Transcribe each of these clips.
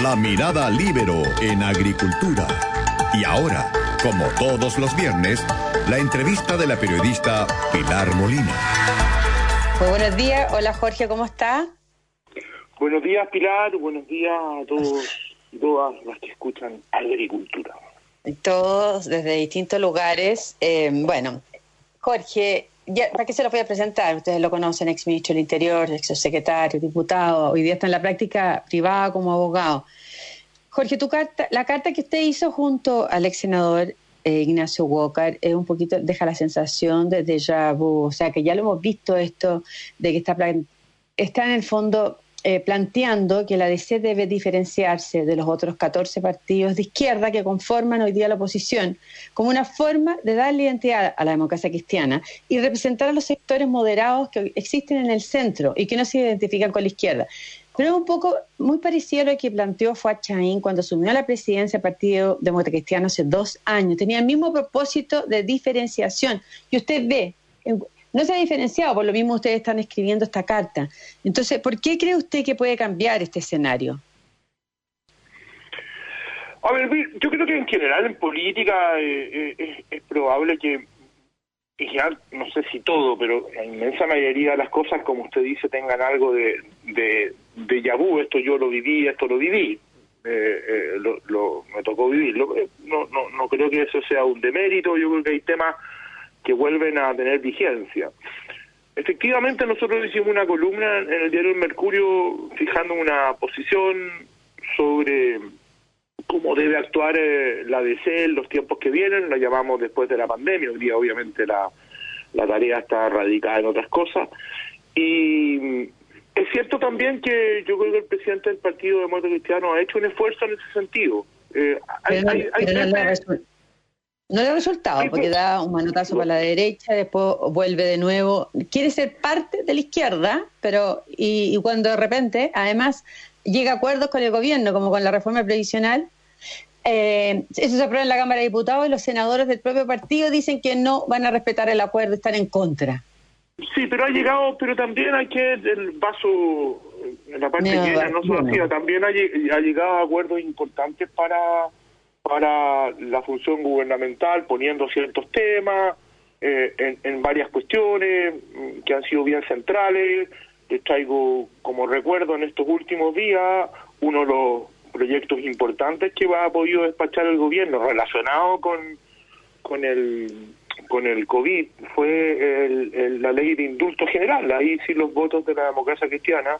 La mirada libero en agricultura. Y ahora, como todos los viernes, la entrevista de la periodista Pilar Molina. Muy buenos días. Hola Jorge, ¿cómo está? Buenos días Pilar, buenos días a todos y todas las que escuchan agricultura. Todos desde distintos lugares. Eh, bueno, Jorge, ¿para qué se lo voy a presentar? Ustedes lo conocen, ex ministro del Interior, ex secretario, diputado, hoy día está en la práctica privada como abogado. Jorge, tu carta, la carta que usted hizo junto al ex senador eh, Ignacio Walker es un poquito, deja la sensación de déjà vu, o sea que ya lo hemos visto esto, de que está, está en el fondo eh, planteando que la DC debe diferenciarse de los otros 14 partidos de izquierda que conforman hoy día la oposición, como una forma de darle identidad a la democracia cristiana y representar a los sectores moderados que existen en el centro y que no se identifican con la izquierda. Pero es un poco muy parecido a lo que planteó Fuad Chaín cuando asumió la presidencia del Partido Demócrata Cristiano hace dos años. Tenía el mismo propósito de diferenciación. Y usted ve, no se ha diferenciado, por lo mismo ustedes están escribiendo esta carta. Entonces, ¿por qué cree usted que puede cambiar este escenario? A ver, yo creo que en general en política eh, eh, es, probable que, en no sé si todo, pero la inmensa mayoría de las cosas, como usted dice, tengan algo de, de, de yabú, esto yo lo viví, esto lo viví. Eh, lo, me tocó vivirlo. No, no, no creo que eso sea un demérito, yo creo que hay temas que vuelven a tener vigencia. Efectivamente, nosotros hicimos una columna en el diario El Mercurio fijando una posición sobre cómo debe actuar eh, la DC en los tiempos que vienen, la llamamos después de la pandemia, hoy día obviamente la, la tarea está radicada en otras cosas. Y es cierto también que yo creo que el presidente del Partido Demócrata Cristiano ha hecho un esfuerzo en ese sentido. Eh, hay, no le ha resultado, porque da un manotazo para la derecha, después vuelve de nuevo. Quiere ser parte de la izquierda, pero y, cuando de repente, además, llega a acuerdos con el gobierno, como con la reforma previsional, eh, eso se aprueba en la Cámara de Diputados y los senadores del propio partido dicen que no van a respetar el acuerdo, están en contra. Sí, pero ha llegado, pero también hay que el vaso, en la parte que no se vacía, también ha, ha llegado a acuerdos importantes para para la función gubernamental poniendo ciertos temas eh, en, varias cuestiones mm, que han sido bien centrales. Les traigo como recuerdo en estos últimos días uno de los proyectos importantes que va, ha podido despachar el gobierno relacionado con, con el con el COVID fue la ley de indulto general. Ahí sí los votos de la democracia cristiana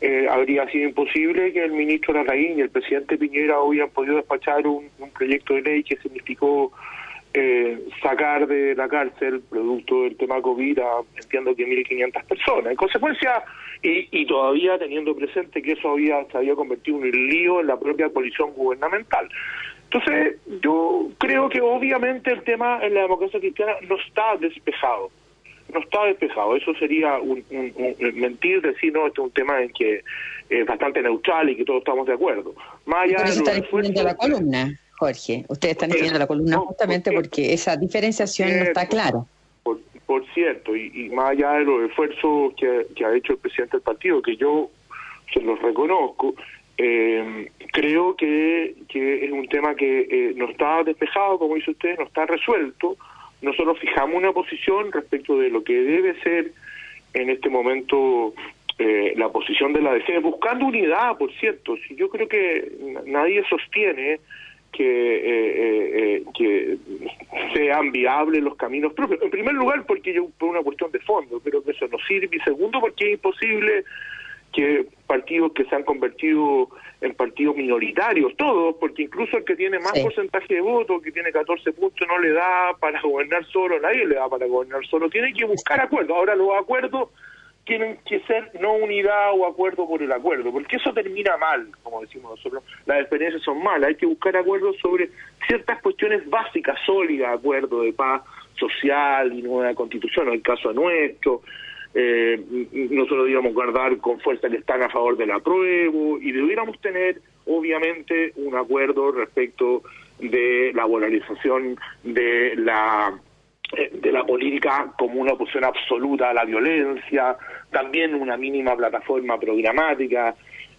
eh, habría sido imposible que el ministro Larraín y el presidente Piñera hubieran podido despachar un, proyecto de ley que significó eh, sacar de la cárcel, producto del tema COVID, a, entiendo que 1.500 personas. En consecuencia, y, y, todavía teniendo presente que eso había, se había convertido en un lío en la propia coalición gubernamental. Entonces, yo creo que obviamente el tema en la democracia cristiana no está despejado no está despejado. Eso sería un, mentir, decir, no, este es un tema en que es bastante neutral y que todos estamos de acuerdo. Más allá de están escribiendo la columna, Jorge. Ustedes están escribiendo la columna justamente porque, esa diferenciación no está clara. Por, cierto, y, más allá de los esfuerzos que, ha hecho el presidente del partido, que yo se los reconozco, eh, creo que, que es un tema que eh, no está despejado, como dice usted, no está resuelto, nosotros fijamos una posición respecto de lo que debe ser en este momento eh, la posición de la DC, buscando unidad, por cierto. Si yo creo que nadie sostiene que, eh, eh, que sean viables los caminos propios. En primer lugar, porque yo, por una cuestión de fondo, creo que eso no sirve. Y segundo, porque es imposible que partidos que se han convertido en partidos minoritarios, todos, porque incluso el que tiene más porcentaje de votos, que tiene 14 puntos, no le da para gobernar solo, nadie le da para gobernar solo, tiene que buscar acuerdos. Ahora los acuerdos tienen que ser no unidad o acuerdo por el acuerdo, porque eso termina mal, como decimos nosotros, las experiencias son malas, hay que buscar acuerdos sobre ciertas cuestiones básicas, sólidas, acuerdo de paz social y nueva constitución, en el caso nuestro, eh, nosotros debíamos guardar con fuerza que están a favor del apruebo y debiéramos tener obviamente un acuerdo respecto de la polarización de la eh, de la política como una oposición absoluta a la violencia, también una mínima plataforma programática,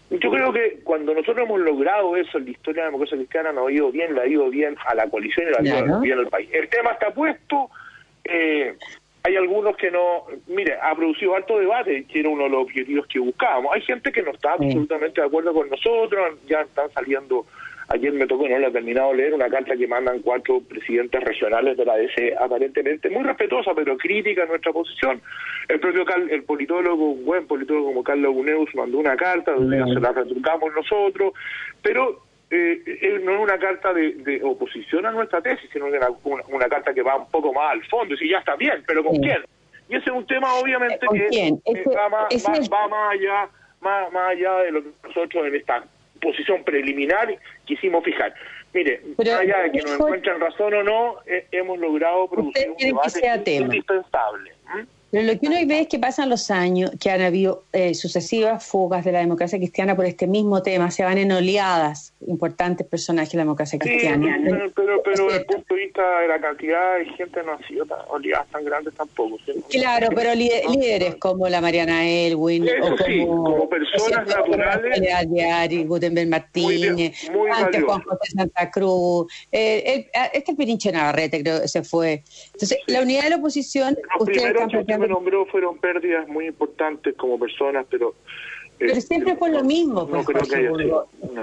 yo creo que cuando nosotros hemos logrado eso en la historia de la democracia cristiana, nos ha ido bien, le ha ido bien a la coalición y le ha ido bien al país. El tema está puesto, eh, hay algunos que no, mire, ha producido alto debate, que era uno de los objetivos que buscábamos. Hay gente que no está absolutamente de acuerdo con nosotros, ya están saliendo Ayer me tocó, no lo he terminado de leer, una carta que mandan cuatro presidentes regionales de la DC, aparentemente muy respetuosa, pero crítica a nuestra posición. El propio el politólogo, un buen politólogo como Carlos Guneus, mandó una carta donde se la retrucamos nosotros, pero eh, eh, no es una carta de, oposición a nuestra tesis, sino una, una, carta que va un poco más al fondo, y si ya está bien, pero ¿con quién? Y ese es un tema obviamente que va, más, va, más allá más, más allá de lo que nosotros en esta posición preliminar quisimos fijar. Mire, más allá de que nos encuentren razón o no, eh, hemos logrado producir un debate indispensable. Pero lo que uno ve es que pasan los años, que han habido eh, sucesivas fugas de la democracia cristiana por este mismo tema, se van en oleadas importantes personajes de la democracia cristiana. Sí, pero, pero, desde el punto de vista de la cantidad de gente no ha sido tan, oleadas tan grandes tampoco. Claro, pero líderes como la Mariana Elwin, o como, personas naturales. Diari, Gutenberg Martínez, antes Juan José Santa Cruz, eh, es que el Pirinche Navarrete creo que se fue. Entonces, la unidad de la oposición... ustedes me nombró fueron pérdidas muy importantes como personas, pero... Eh, pero siempre fue lo mismo, pues,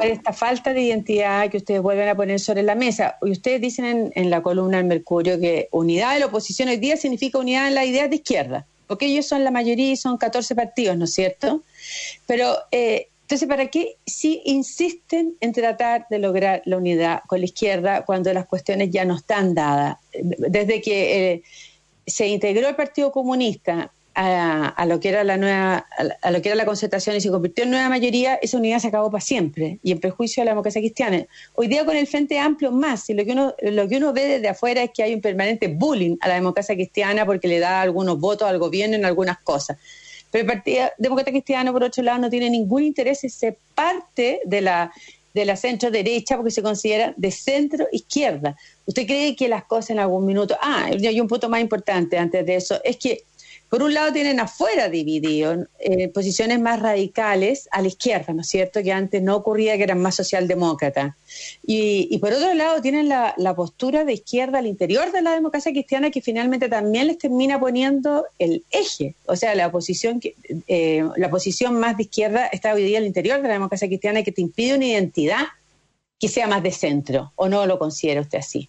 esta falta de identidad que ustedes vuelven a poner sobre la mesa. Y ustedes dicen en, la columna del Mercurio que unidad de la oposición hoy día significa unidad en la idea de izquierda, porque ellos son la mayoría y son 14 partidos, ¿no es cierto? Pero eh, entonces, ¿para qué si insisten en tratar de lograr la unidad con la izquierda cuando las cuestiones ya no están dadas? Desde que eh, se integró el Partido Comunista a, lo que era la nueva a, lo que era la concertación y se convirtió en nueva mayoría, esa unidad se acabó para siempre y en perjuicio de la democracia cristiana. Hoy día con el Frente Amplio más, y lo que uno lo que uno ve desde afuera es que hay un permanente bullying a la democracia cristiana porque le da algunos votos al gobierno en algunas cosas. Pero el Partido Demócrata Cristiano, por otro lado, no tiene ningún interés en ser parte de la de la centro derecha porque se considera de centro izquierda. ¿Usted cree que las cosas en algún minuto... Ah, hay un punto más importante antes de eso, es que por un lado tienen afuera dividido eh, posiciones más radicales a la izquierda, ¿no es cierto? Que antes no ocurría, que eran más socialdemócratas. Y, y por otro lado tienen la, postura de izquierda al interior de la democracia cristiana que finalmente también les termina poniendo el eje. O sea, la posición, eh, la posición más de izquierda está hoy día al interior de la democracia cristiana que te impide una identidad que sea más de centro. ¿O no lo considera usted así?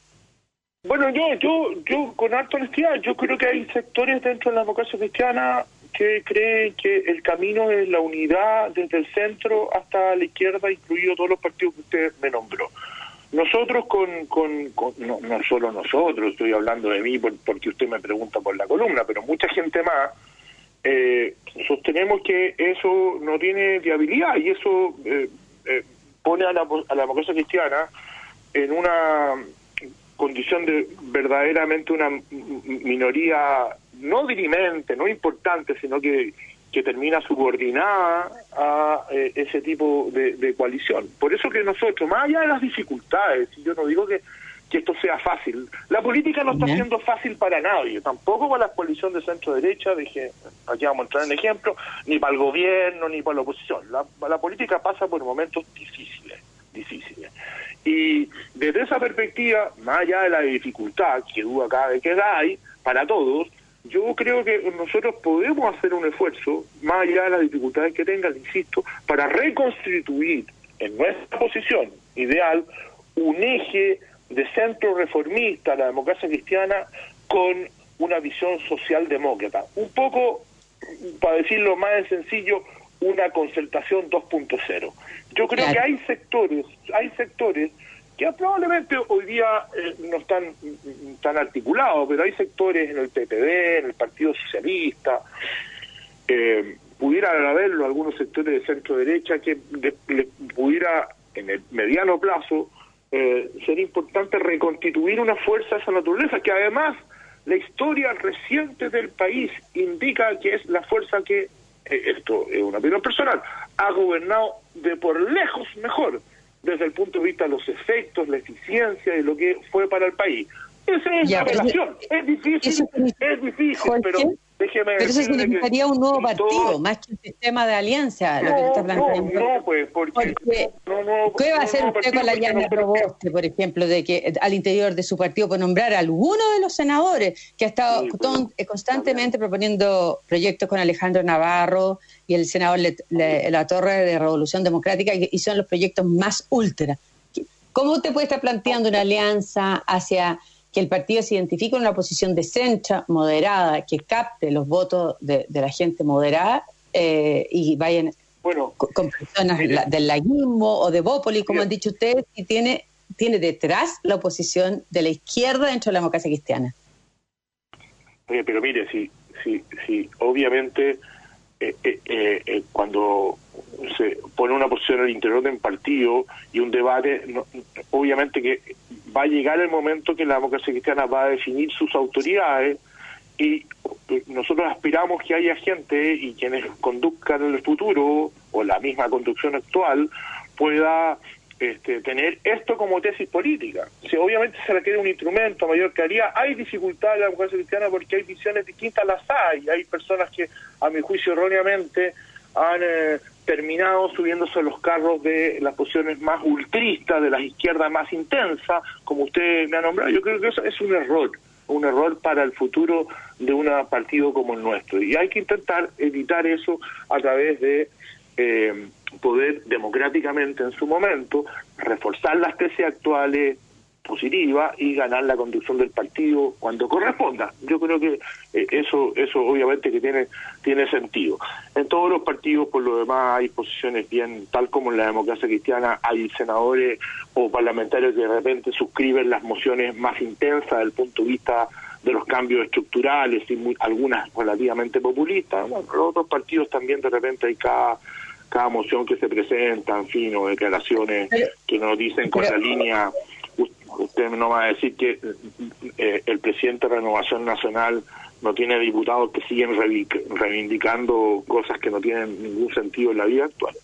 Bueno, yo, yo, yo con alta honestidad, yo creo que hay sectores dentro de la democracia cristiana que creen que el camino es la unidad desde el centro hasta la izquierda, incluido todos los partidos que usted me nombró. Nosotros con, con, no, no, solo nosotros, estoy hablando de mí porque usted me pregunta por la columna, pero mucha gente más, eh, sostenemos que eso no tiene viabilidad y eso eh, eh, pone a la, a la democracia cristiana en una condición de verdaderamente una minoría no dirimente, no importante, sino que, que termina subordinada a eh, ese tipo de, coalición. Por eso que nosotros, más allá de las dificultades, y yo no digo que, que esto sea fácil, la política no está siendo fácil para nadie, tampoco para la coalición de centro-derecha, dije, aquí vamos a entrar en ejemplo, ni para el gobierno, ni para la oposición. La, la política pasa por momentos difíciles, difíciles. Y desde esa perspectiva, más allá de la dificultad que duda vez que hay para todos, yo creo que nosotros podemos hacer un esfuerzo, más allá de las dificultades que tengan, insisto, para reconstituir en nuestra posición ideal un eje de centro reformista, la democracia cristiana, con una visión socialdemócrata. Un poco, para decirlo más de sencillo, una concertación 2.0. Yo creo que hay sectores, hay sectores que probablemente hoy día eh, no están tan articulados, pero hay sectores en el PPD, en el Partido Socialista, eh, pudieran haberlo algunos sectores de centro derecha que les pudiera en el mediano plazo eh, ser importante reconstituir una fuerza de esa naturaleza que además la historia reciente del país indica que es la fuerza que esto es una opinión personal, ha gobernado de por lejos mejor desde el punto de vista de los efectos, la eficiencia y lo que fue para el país. Esa es la relación. Es difícil, es difícil, pero Pero eso significaría un nuevo partido, más que un sistema de alianza, no, lo que está planteando. No, pues, porque... ¿Qué va a hacer usted con la llana Roboste, por ejemplo, de que al interior de su partido puede nombrar a alguno de los senadores que ha estado eh, constantemente proponiendo proyectos con Alejandro Navarro y el senador La Torre de Revolución Democrática, y son los proyectos más ultra? ¿Cómo usted puede estar planteando una alianza hacia que el partido se identifique en una posición de centro, moderada, que capte los votos de, la gente moderada eh, y vayan con, personas del laguismo o de Bópoli, como han dicho ustedes, y tiene, tiene detrás la oposición de la izquierda dentro de la democracia cristiana. pero mire, si, si, si obviamente eh, eh, cuando se pone una posición al interior de un partido y un debate, obviamente que va a llegar el momento que la democracia cristiana va a definir sus autoridades y nosotros aspiramos que haya gente y quienes conduzcan el futuro o la misma conducción actual pueda este, tener esto como tesis política. Si obviamente se requiere un instrumento mayor claridad, hay dificultades en la democracia cristiana porque hay visiones distintas, las hay. Hay personas que, a mi juicio, erróneamente han eh, terminado subiéndose a los carros de las posiciones más ultristas, de las izquierdas más intensas, como usted me ha nombrado. Yo creo que eso es un error, un error para el futuro de un partido como el nuestro. Y hay que intentar evitar eso a través de eh, poder democráticamente en su momento reforzar las tesis actuales, positiva y ganar la conducción del partido cuando corresponda. Yo creo que eh, eso eso obviamente que tiene tiene sentido. En todos los partidos por lo demás hay posiciones bien tal como en la democracia cristiana hay senadores o parlamentarios que de repente suscriben las mociones más intensas desde el punto de vista de los cambios estructurales y algunas relativamente populistas. Bueno, los otros partidos también de repente hay cada cada moción que se presenta, en fin, o declaraciones que nos dicen con la línea usted no va a decir que eh, el presidente de Renovación Nacional no tiene diputados que siguen reivindicando cosas que no tienen ningún sentido en la vida actual.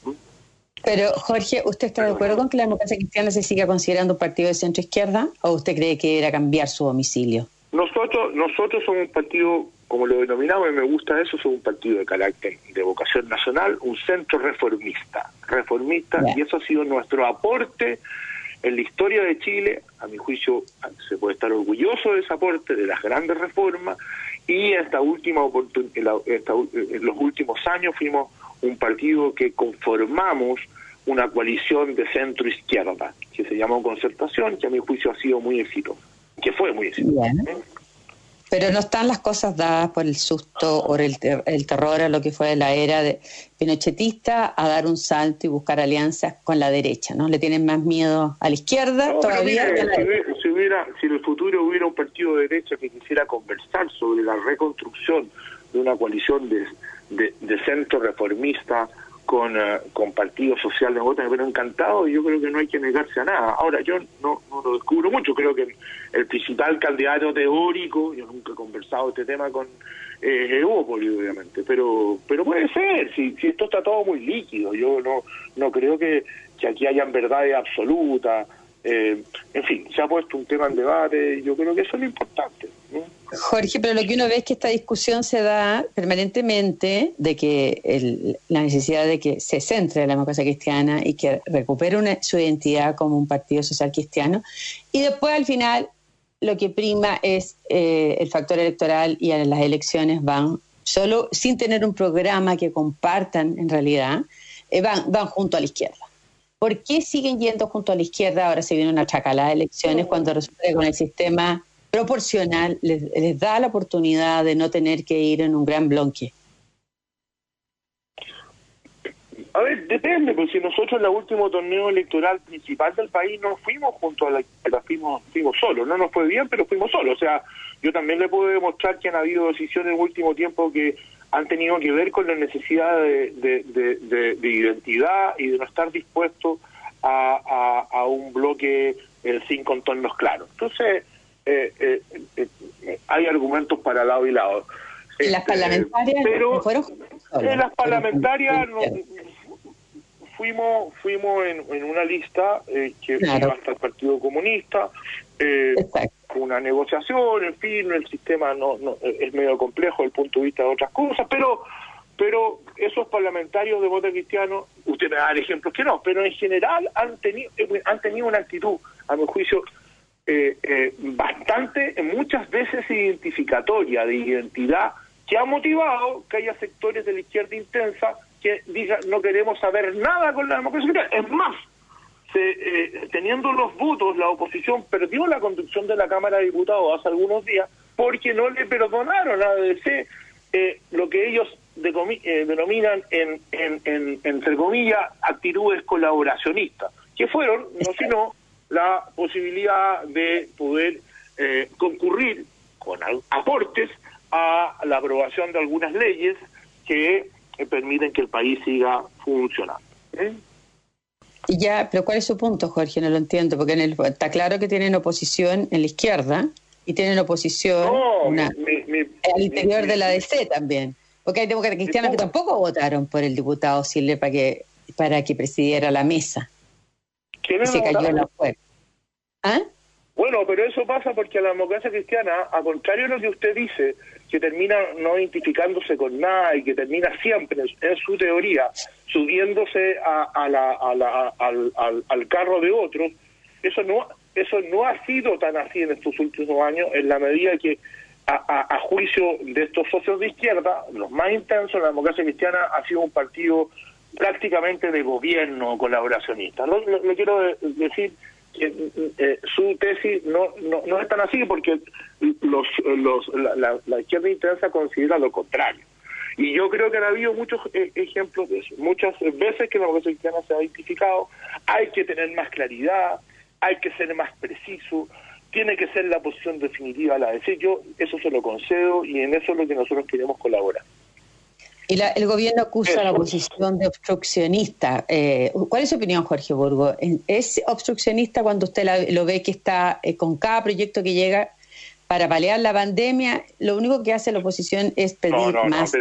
Pero, Jorge, ¿usted está de acuerdo con que la democracia cristiana se siga considerando un partido de centro izquierda o usted cree que era cambiar su domicilio? Nosotros, nosotros somos un partido, como lo denominamos, y me gusta eso, somos un partido de carácter de vocación nacional, un centro reformista, reformista, y eso ha sido nuestro aporte en la historia de Chile, a mi juicio, se puede estar orgulloso de ese aporte, de las grandes reformas, y en, esta última en, los últimos años fuimos un partido que conformamos una coalición de centro izquierda, que se llamó Concertación, que a mi juicio ha sido muy exitosa, que fue muy exitosa. Pero no están las cosas dadas por el susto o el, el terror a lo que fue la era de pinochetista a dar un salto y buscar alianzas con la derecha, ¿no? Le tienen más miedo a la izquierda todavía. si, hubiera, si en el futuro hubiera un partido de derecha que quisiera conversar sobre la reconstrucción de una coalición de, de, de centro reformista con, uh, con partidos sociales pero encantado y yo creo que no hay que negarse a nada. Ahora, yo no, no lo descubro mucho, creo que el principal candidato teórico, yo nunca he conversado este tema con eh, obviamente, pero pero puede ser, si, si esto está todo muy líquido, yo no no creo que, que aquí hayan verdades absolutas, eh, en fin, se ha puesto un tema en debate, yo creo que eso es lo importante. Jorge, pero lo que uno ve es que esta discusión se da permanentemente de que la necesidad de que se centre la democracia cristiana y que recupere su identidad como un partido social cristiano, y después al final lo que prima es eh, el factor electoral y las elecciones van solo sin tener un programa que compartan en realidad, eh, van, van junto a la izquierda. ¿Por qué siguen yendo junto a la izquierda? Ahora se viene una chacalada de elecciones cuando resulta que con el sistema proporcional les, da la oportunidad de no tener que ir en un gran bloque. A ver, depende, porque si nosotros en el último torneo electoral principal del país no fuimos junto a la, fuimos, fuimos solos, no nos fue bien, pero fuimos solos. O sea, yo también le puedo demostrar que han habido decisiones en el último tiempo que han tenido que ver con la necesidad de, identidad y de no estar dispuesto a, a, un bloque eh, sin contornos claros. Entonces, eh, eh, eh, hay argumentos para lado y lado. las este, parlamentarias pero en las parlamentarias fuimos fuimos en, una lista que iba hasta el Partido Comunista una negociación, en fin, el sistema no, no es medio complejo desde el punto de vista de otras cosas, pero pero esos parlamentarios de voto cristiano, usted me da ejemplos que no, pero en general han tenido han tenido una actitud, a mi juicio, eh, eh, bastante, muchas veces identificatoria de identidad, que ha motivado que haya sectores de la izquierda intensa que digan no queremos saber nada con la democracia. Es más, eh, teniendo los votos, la oposición perdió la conducción de la Cámara de Diputados hace algunos días porque no le perdonaron a ADC eh, lo que ellos eh, denominan, en, en, entre comillas, actitudes colaboracionistas, que fueron, no sino, la posibilidad de poder concurrir con aportes a la aprobación de algunas leyes que permiten que el país siga funcionando. Ya, pero ¿cuál es su punto, Jorge? No lo entiendo, porque en el, está claro que tienen oposición en la izquierda y tienen oposición al interior de la DC también. Porque hay demócratas cristianos que tampoco votaron por el diputado Sile para que, para que presidiera la mesa. ¿Quiénes se cayó en la puerta. ¿Ah? Bueno, pero eso pasa porque la democracia cristiana, a contrario de lo que usted dice, que termina no identificándose con nada y que termina siempre, en su teoría, subiéndose a, la, al, carro de otros, eso no, eso no ha sido tan así en estos últimos años, en la medida que, a, juicio de estos socios de izquierda, los más intensos, la democracia cristiana ha sido un partido prácticamente de gobierno colaboracionista. No, quiero decir eh, su tesis no, no, no es tan así porque los, los, la, la, izquierda intensa considera lo contrario. Y yo creo que han habido muchos eh, ejemplos de eso. Muchas veces que la democracia cristiana se ha identificado, hay que tener más claridad, hay que ser más preciso, tiene que ser la posición definitiva la decir yo eso se lo concedo y en eso es lo que nosotros queremos colaborar. Y el gobierno acusa a la oposición de obstruccionista. Eh, ¿Cuál es su opinión, Jorge Burgo? ¿Es obstruccionista cuando usted lo ve que está eh, con cada proyecto que llega para paliar la pandemia? Lo único que hace la oposición es pedir más.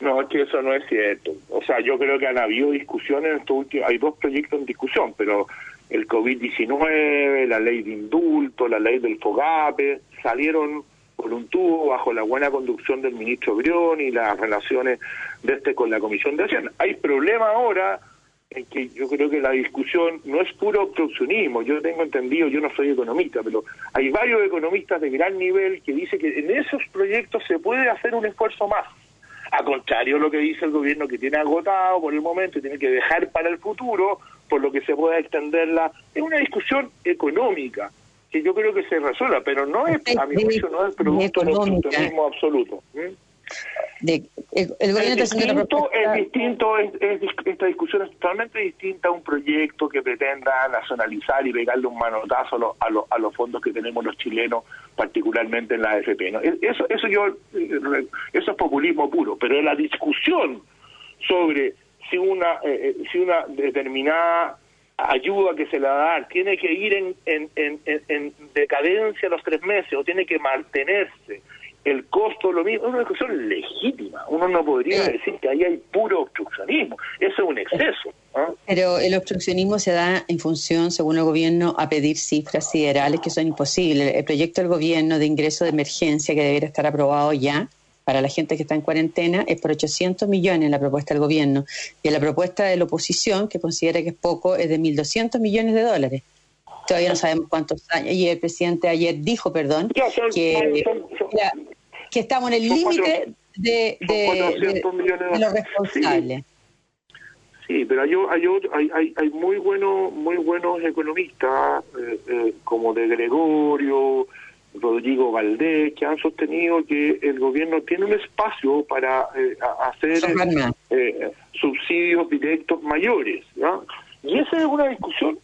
No, es que eso no es cierto. O sea, yo creo que han habido discusiones en estos últimos. Hay dos proyectos en discusión, pero el COVID-19, la ley de indulto, la ley del FOGAPE, salieron por un tubo bajo la buena conducción del ministro Brión y las relaciones de este con la Comisión de Hacienda. Hay problema ahora en que yo creo que la discusión no es puro obstruccionismo, yo tengo entendido, yo no soy economista, pero hay varios economistas de gran nivel que dicen que en esos proyectos se puede hacer un esfuerzo más. A contrario de lo que dice el gobierno que tiene agotado por el momento y tiene que dejar para el futuro, por lo que se pueda extenderla, es una discusión económica que yo creo que se resuelva, pero no es, a mi juicio, no es producto del oportunismo absoluto. De, el, gobierno es distinto, es distinto esta discusión es totalmente distinta a un proyecto que pretenda nacionalizar y pegarle un manotazo a, a, los fondos que tenemos los chilenos, particularmente en la AFP. ¿no? E, eso, eso, yo, eh, eso es populismo puro, pero la discusión sobre si una, eh, eh, si una determinada ayuda que se le va a dar tiene que ir en, en, en, en decadencia los tres meses o tiene que mantenerse el costo lo mismo, es una discusión legítima. Uno no podría decir que ahí hay puro obstruccionismo. Eso es un exceso. Pero el obstruccionismo se da en función, según el gobierno, a pedir cifras siderales que son imposibles. El proyecto del gobierno de ingreso de emergencia que debería estar aprobado ya para la gente que está en cuarentena es por 800 millones en la propuesta del gobierno y en la propuesta de la oposición, que considera que es poco, es de 1.200 millones de dólares. Todavía no sabemos cuántos años. Y el presidente ayer dijo, perdón, que, que estamos en el límite de, de, lo responsable. Sí. pero hay, hay, hay, hay, muy buenos muy buenos economistas eh, eh, como de Gregorio, Rodrigo Valdés, que han sostenido que el gobierno tiene un espacio para eh, hacer eh, subsidios directos mayores. Y esa es una discusión,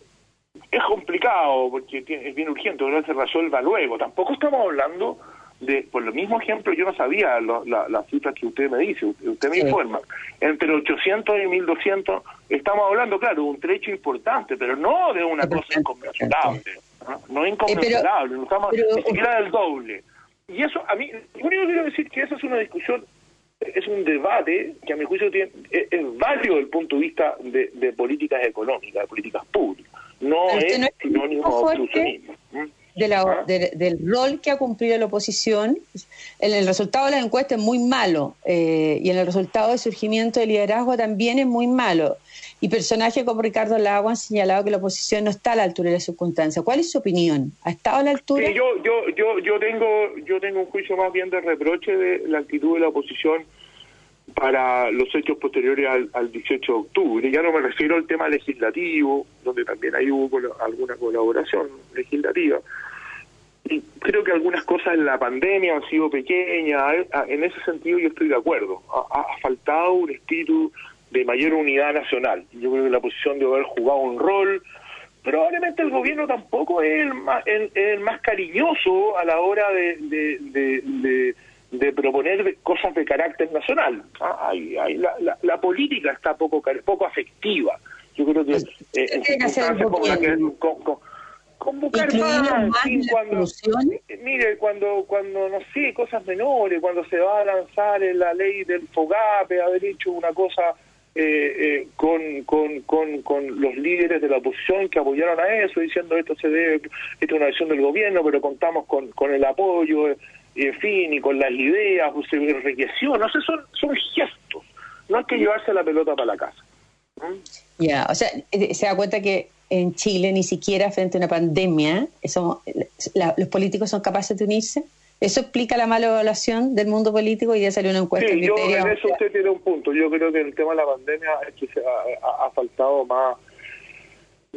es complicado, porque es bien urgente, no se resuelva luego. Tampoco estamos hablando de, por lo mismo ejemplo, yo no sabía las cifras que usted me dice, usted me informa. Entre 800 y 1200, estamos hablando, claro, de un trecho importante, pero no de una cosa inconmensurable. ¿No? es inconmensurable, no estamos ni siquiera del doble. Y eso, a mí, lo único que quiero decir que eso es una discusión, es un debate que a mi juicio tiene, es, válido desde el punto de vista de, de políticas económicas, de políticas públicas. No es, sinónimo de obstruccionismo. ¿Ah? del rol que ha cumplido la oposición. En el resultado de la encuesta es muy malo eh, y en el resultado de surgimiento de liderazgo también es muy malo. Y personajes como Ricardo Lago han señalado que la oposición no está a la altura de las circunstancias. ¿Cuál es su opinión? ¿Ha estado a la altura? yo, yo, yo, yo, tengo, yo tengo un juicio más bien de reproche de la actitud de la oposición para los hechos posteriores al, 18 de octubre. Ya no me refiero al tema legislativo, donde también ahí hubo alguna colaboración legislativa. Y creo que algunas cosas en la pandemia han sido pequeñas. En ese sentido yo estoy de acuerdo. Ha, faltado un espíritu de mayor unidad nacional. Yo creo que la posición de haber jugado un rol. Probablemente el gobierno tampoco es el más, el, más cariñoso a la hora de, de de proponer cosas de carácter nacional. Ah, la, política está poco poco afectiva. Yo creo que eh, en circunstancias como la que con, convocar más, cuando, eh, mire, cuando, cuando, no sé, cosas menores, cuando se va a lanzar en la ley del FOGAPE, haber hecho una cosa eh, eh, con, con, con, con los líderes de la oposición que apoyaron a eso, diciendo esto se debe, esto es una decisión del gobierno, pero contamos con, con el apoyo en fin, y con las ideas, pues, se enriqueció, no sé, son, son gestos, no hay que llevarse la pelota para la casa. Ya, o sea, eh, se da cuenta que en Chile ni siquiera frente a una pandemia eso, los políticos son capaces de unirse. ¿Eso explica la mala evaluación del mundo político y ya salió una encuesta? Sí, yo, en eso usted tiene un punto. Yo creo que el tema de la pandemia es que se ha faltado más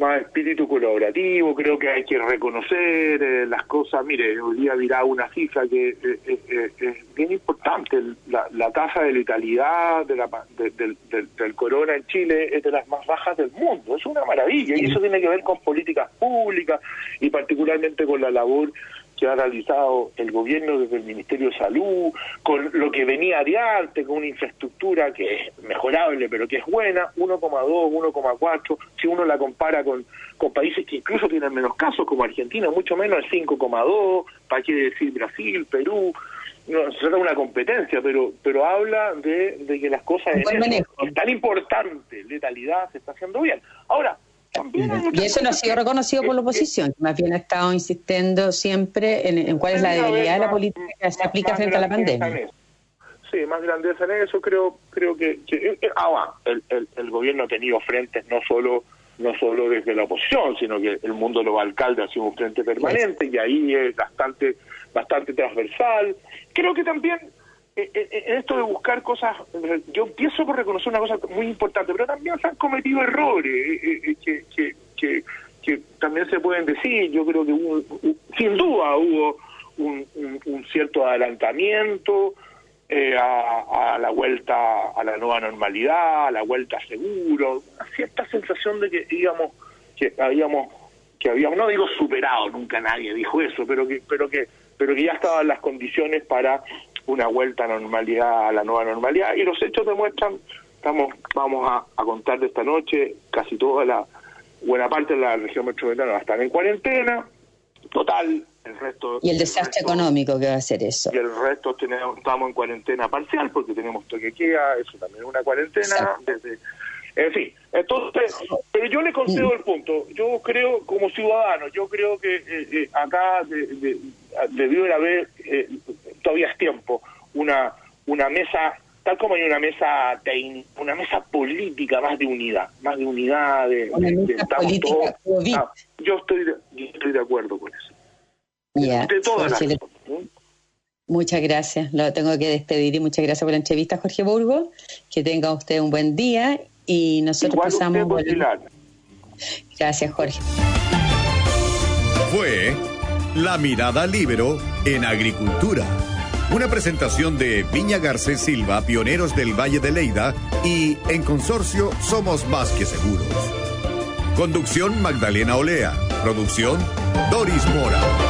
más espíritu colaborativo, creo que hay que reconocer eh, las cosas. Mire, hoy día dirá una cifra que eh, eh, es bien importante, la, tasa de letalidad de la, del, del, corona en Chile es de las más bajas del mundo, es una maravilla y eso tiene que ver con políticas públicas y particularmente con la labor que ha realizado el gobierno desde el Ministerio de Salud, con lo que venía de arte, con una infraestructura que es mejorable, pero que es buena, 1,2, 1,4, si uno la compara con, con países que incluso tienen menos casos, como Argentina, mucho menos, es 5,2, para qué decir Brasil, Perú, no se trata de una competencia, pero pero habla de, de que las cosas en es tan importante, letalidad, se está haciendo bien. Ahora, y eso no ha sido reconocido por la oposición, más bien ha estado insistiendo siempre en, cuál es la debilidad de la política que se aplica frente a la pandemia. Sí, más grandeza en eso, creo creo que, eh, eh, ah, el, el, gobierno ha tenido frentes no solo no solo desde la oposición, sino que el mundo de los alcaldes ha sido un frente permanente y ahí es bastante bastante transversal. Creo que también esto de buscar cosas, yo empiezo por reconocer una cosa muy importante, pero también se han cometido errores que, que, que, también se pueden decir. Yo creo que hubo, sin duda hubo un, un, cierto adelantamiento a, a, la vuelta a la nueva normalidad, a la vuelta seguro, una cierta sensación de que íbamos, que habíamos, que habíamos, no digo superado, nunca nadie dijo eso, pero que, pero que, pero que ya estaban las condiciones para una vuelta a normalidad, a la nueva normalidad, y los hechos demuestran, estamos, vamos a, contar de esta noche, casi toda la, buena parte de la región metropolitana va a estar en cuarentena, total, el resto... Y el desastre económico que va a ser eso. Y el resto tenemos, estamos en cuarentena parcial, porque tenemos toque queda, eso también es una cuarentena, desde... En fin, entonces, pero yo le concedo el punto. Yo creo, como ciudadano, yo creo que eh, eh, acá de, debió haber eh, todavía es tiempo, una, una mesa, tal como hay una mesa una mesa política más de unidad, más de unidad, de, ah, yo, estoy de, estoy de acuerdo con eso. de todas las Muchas gracias. Lo tengo que despedir y muchas gracias por la entrevista, Jorge Burgo. Que tenga usted un buen día y nosotros pasamos. Gracias, Jorge. Fue La Mirada Libero en Agricultura una presentación de Viña Garcés Silva, pioneros del Valle de Leida, y en consorcio Somos Más que Seguros. Conducción Magdalena Olea. Producción Doris Mora.